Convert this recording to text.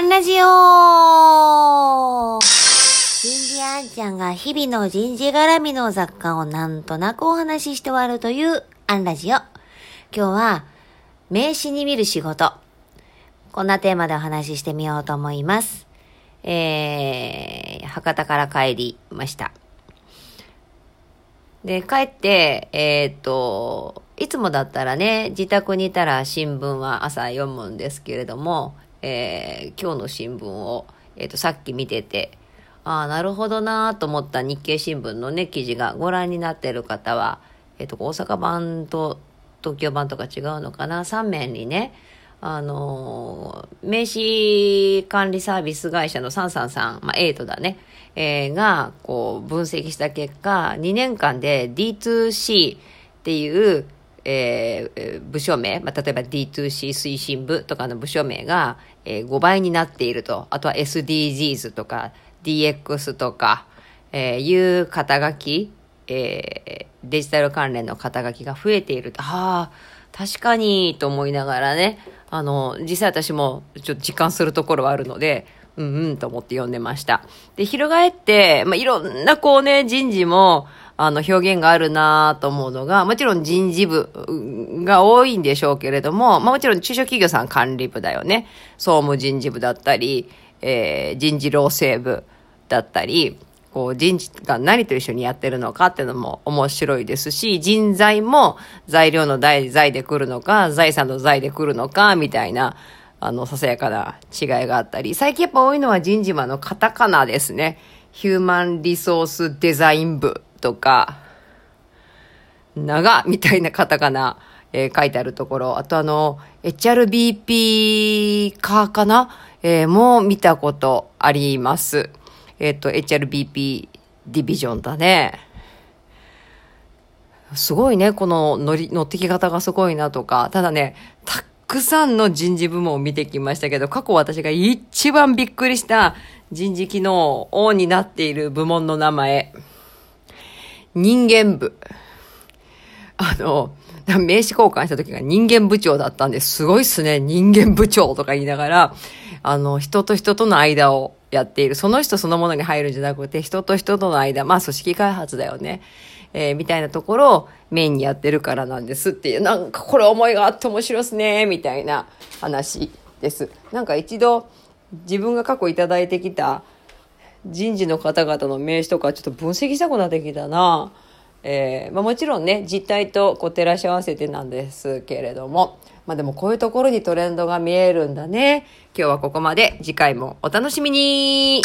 アンラジオ人事あんちゃんが日々の人事絡みの雑貨をなんとなくお話しして終わるというアンラジオ。今日は名刺に見る仕事。こんなテーマでお話ししてみようと思います。えー、博多から帰りました。で、帰って、えーっと、いつもだったらね、自宅にいたら新聞は朝読むんですけれども、えー今日の新聞を、えーと、さっき見てて、ああ、なるほどなと思った日経新聞のね、記事がご覧になってる方は、えーと、大阪版と東京版とか違うのかな ?3 面にね、あの名刺管理サービス会社のサンサンさん、まあ、エイトだね、えーが、こう、分析した結果、2年間で D2C っていう、えー部署名、まあ、例えば D2C 推進部とかの部署名が、えー5倍になっていると。あとは SDGs とか DX とか、えーいう肩書き、えーデジタル関連の肩書きが増えていると。ああ、確かに、と思いながらね、あの、実際私もちょっと実感するところはあるので、うんうんと思って読んでました。で、翻って、まあ、いろんなこうね、人事も、あの、表現があるなと思うのが、もちろん人事部が多いんでしょうけれども、まあ、もちろん中小企業さん管理部だよね。総務人事部だったり、えー人事労政部だったり、こう人事が何と一緒にやってるのかっていうのも面白いですし、人材も材料の財財で来るのか、財産の財で来るのか、みたいな、あの、ささやかな違いがあったり、最近やっぱ多いのは人事マのカタカナですね。ヒューマンリソースデザイン部とか、長みたいなカタカナ、えー書いてあるところ、あとあの、HRBP 化かな、えーも見たことあります。えっ、と、HRBP ディビジョンだね。すごいね、この乗り、乗ってき方がすごいなとか、ただね、たくさんの人事部門を見てきましたけど、過去私が一番びっくりした人事機能オンになっている部門の名前、人間部。あの、名刺交換した時が人間部長だったんですすごいっすね、人間部長とか言いながら、あの、人と人との間をやっている。その人そのものに入るんじゃなくて、人と人との間、まあ組織開発だよね。えーみたいなところをメインにやってるからなんですっていう、なんかこれ思いがあって面白っすね、みたいな話です。なんか一度自分が過去いただいてきた人事の方々の名刺とかちょっと分析したくなってきたな。えーまあ、もちろんね、実態とこう照らし合わせてなんですけれども、まあでもこういうところにトレンドが見えるんだね。今日はここまで。次回もお楽しみに